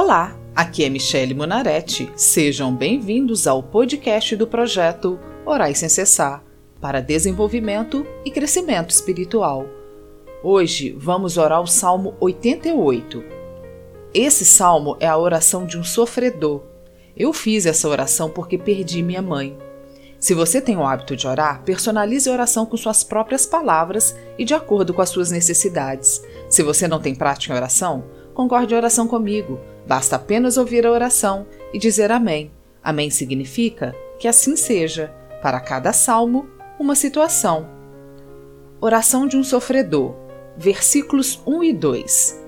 Olá, aqui é Michele Monaretti. Sejam bem-vindos ao podcast do projeto Orai Sem Cessar para desenvolvimento e crescimento espiritual. Hoje vamos orar o Salmo 88. Esse salmo é a oração de um sofredor. Eu fiz essa oração porque perdi minha mãe. Se você tem o hábito de orar, personalize a oração com suas próprias palavras e de acordo com as suas necessidades. Se você não tem prática em oração, concorde a oração comigo. Basta apenas ouvir a oração e dizer Amém. Amém significa que assim seja. Para cada salmo, uma situação. Oração de um sofredor. Versículos 1 e 2.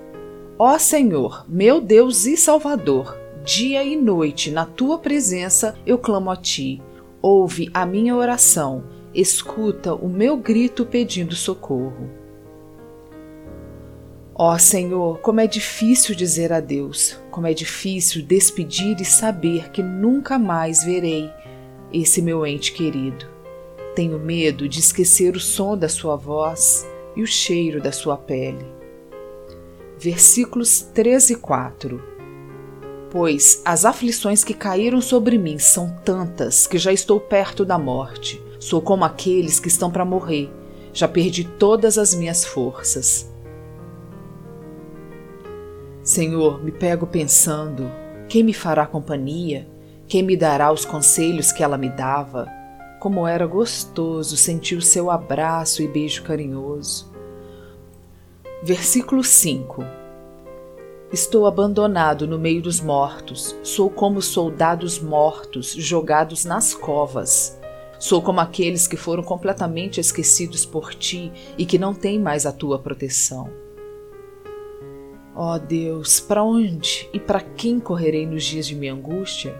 Ó Senhor, meu Deus e Salvador, dia e noite na tua presença eu clamo a ti. Ouve a minha oração, escuta o meu grito pedindo socorro. Ó Senhor, como é difícil dizer adeus, como é difícil despedir e saber que nunca mais verei esse meu ente querido. Tenho medo de esquecer o som da sua voz e o cheiro da sua pele. Versículos 13 e 4 Pois as aflições que caíram sobre mim são tantas que já estou perto da morte. Sou como aqueles que estão para morrer. Já perdi todas as minhas forças. Senhor, me pego pensando: quem me fará companhia? Quem me dará os conselhos que ela me dava? Como era gostoso sentir o seu abraço e beijo carinhoso. Versículo 5 Estou abandonado no meio dos mortos, sou como soldados mortos jogados nas covas. Sou como aqueles que foram completamente esquecidos por ti e que não têm mais a tua proteção. Ó oh Deus, para onde e para quem correrei nos dias de minha angústia?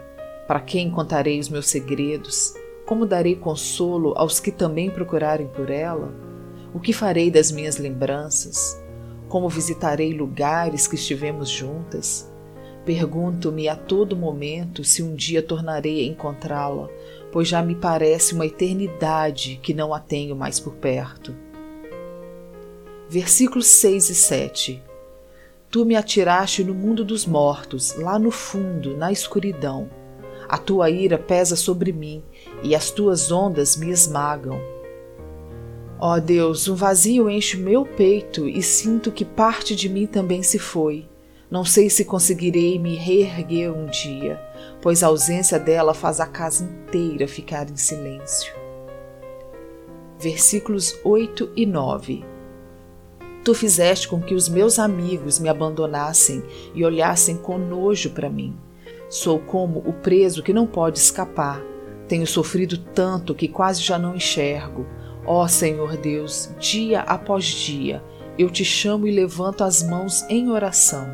Para quem contarei os meus segredos? Como darei consolo aos que também procurarem por ela? O que farei das minhas lembranças? Como visitarei lugares que estivemos juntas? Pergunto-me a todo momento se um dia tornarei a encontrá-la, pois já me parece uma eternidade que não a tenho mais por perto. Versículos 6 e 7 Tu me atiraste no mundo dos mortos, lá no fundo, na escuridão. A tua ira pesa sobre mim e as tuas ondas me esmagam. Ó oh Deus, um vazio enche meu peito e sinto que parte de mim também se foi. Não sei se conseguirei me reerguer um dia, pois a ausência dela faz a casa inteira ficar em silêncio. Versículos 8 e 9 Tu fizeste com que os meus amigos me abandonassem e olhassem com nojo para mim. Sou como o preso que não pode escapar. Tenho sofrido tanto que quase já não enxergo. Ó Senhor Deus, dia após dia, eu te chamo e levanto as mãos em oração.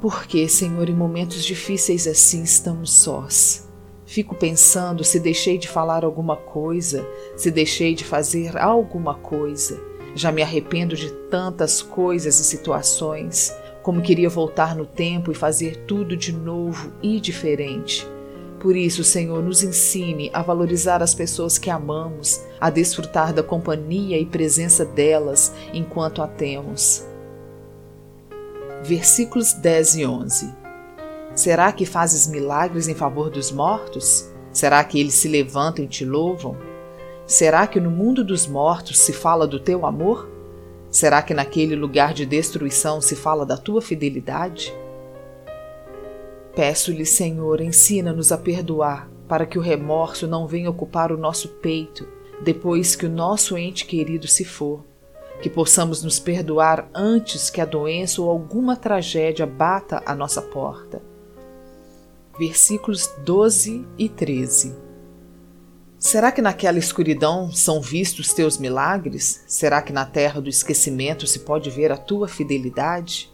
Porque, Senhor, em momentos difíceis assim estamos sós. Fico pensando se deixei de falar alguma coisa, se deixei de fazer alguma coisa. Já me arrependo de tantas coisas e situações, como queria voltar no tempo e fazer tudo de novo e diferente. Por isso, Senhor, nos ensine a valorizar as pessoas que amamos, a desfrutar da companhia e presença delas enquanto a temos. Versículos 10 e 11 Será que fazes milagres em favor dos mortos? Será que eles se levantam e te louvam? Será que no mundo dos mortos se fala do teu amor? Será que naquele lugar de destruição se fala da tua fidelidade? Peço-lhe, Senhor, ensina-nos a perdoar, para que o remorso não venha ocupar o nosso peito depois que o nosso ente querido se for. Que possamos nos perdoar antes que a doença ou alguma tragédia bata à nossa porta. Versículos 12 e 13. Será que naquela escuridão são vistos teus milagres? Será que na terra do esquecimento se pode ver a tua fidelidade?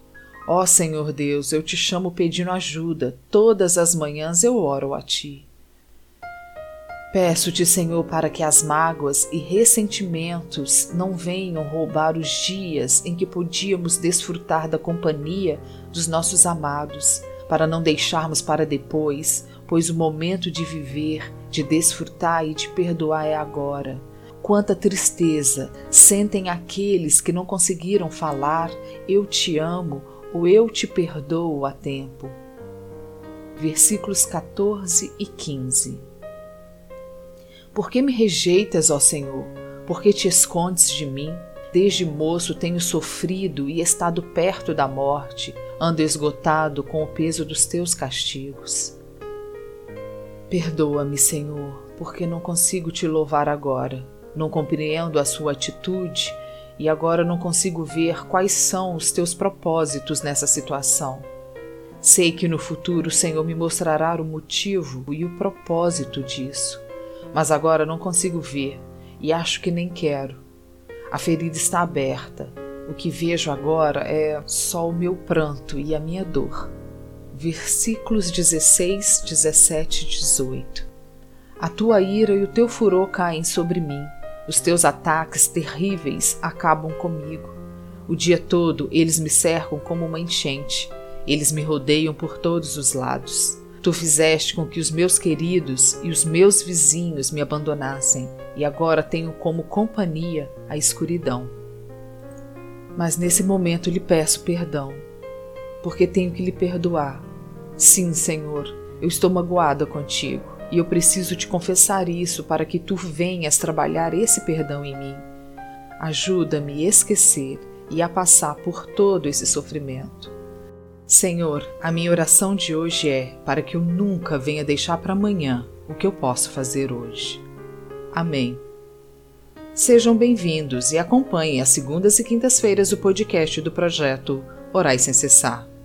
Ó oh, Senhor Deus, eu te chamo pedindo ajuda, todas as manhãs eu oro a ti. Peço-te, Senhor, para que as mágoas e ressentimentos não venham roubar os dias em que podíamos desfrutar da companhia dos nossos amados, para não deixarmos para depois pois o momento de viver, de desfrutar e de perdoar é agora. Quanta tristeza sentem aqueles que não conseguiram falar eu te amo ou eu te perdoo a tempo. Versículos 14 e 15. Por que me rejeitas, ó Senhor? Por que te escondes de mim? Desde moço tenho sofrido e estado perto da morte, ando esgotado com o peso dos teus castigos. Perdoa-me, Senhor, porque não consigo te louvar agora. Não compreendo a sua atitude e agora não consigo ver quais são os teus propósitos nessa situação. Sei que no futuro o Senhor me mostrará o motivo e o propósito disso, mas agora não consigo ver e acho que nem quero. A ferida está aberta. O que vejo agora é só o meu pranto e a minha dor. Versículos 16, 17 e 18. A tua ira e o teu furor caem sobre mim os teus ataques terríveis acabam comigo. O dia todo eles me cercam como uma enchente. Eles me rodeiam por todos os lados. Tu fizeste com que os meus queridos e os meus vizinhos me abandonassem, e agora tenho como companhia a escuridão. Mas nesse momento lhe peço perdão, porque tenho que lhe perdoar. Sim, Senhor, eu estou magoada contigo. E eu preciso te confessar isso para que tu venhas trabalhar esse perdão em mim. Ajuda-me a esquecer e a passar por todo esse sofrimento. Senhor, a minha oração de hoje é para que eu nunca venha deixar para amanhã o que eu posso fazer hoje. Amém. Sejam bem-vindos e acompanhem as segundas e quintas-feiras o podcast do projeto Orais Sem Cessar.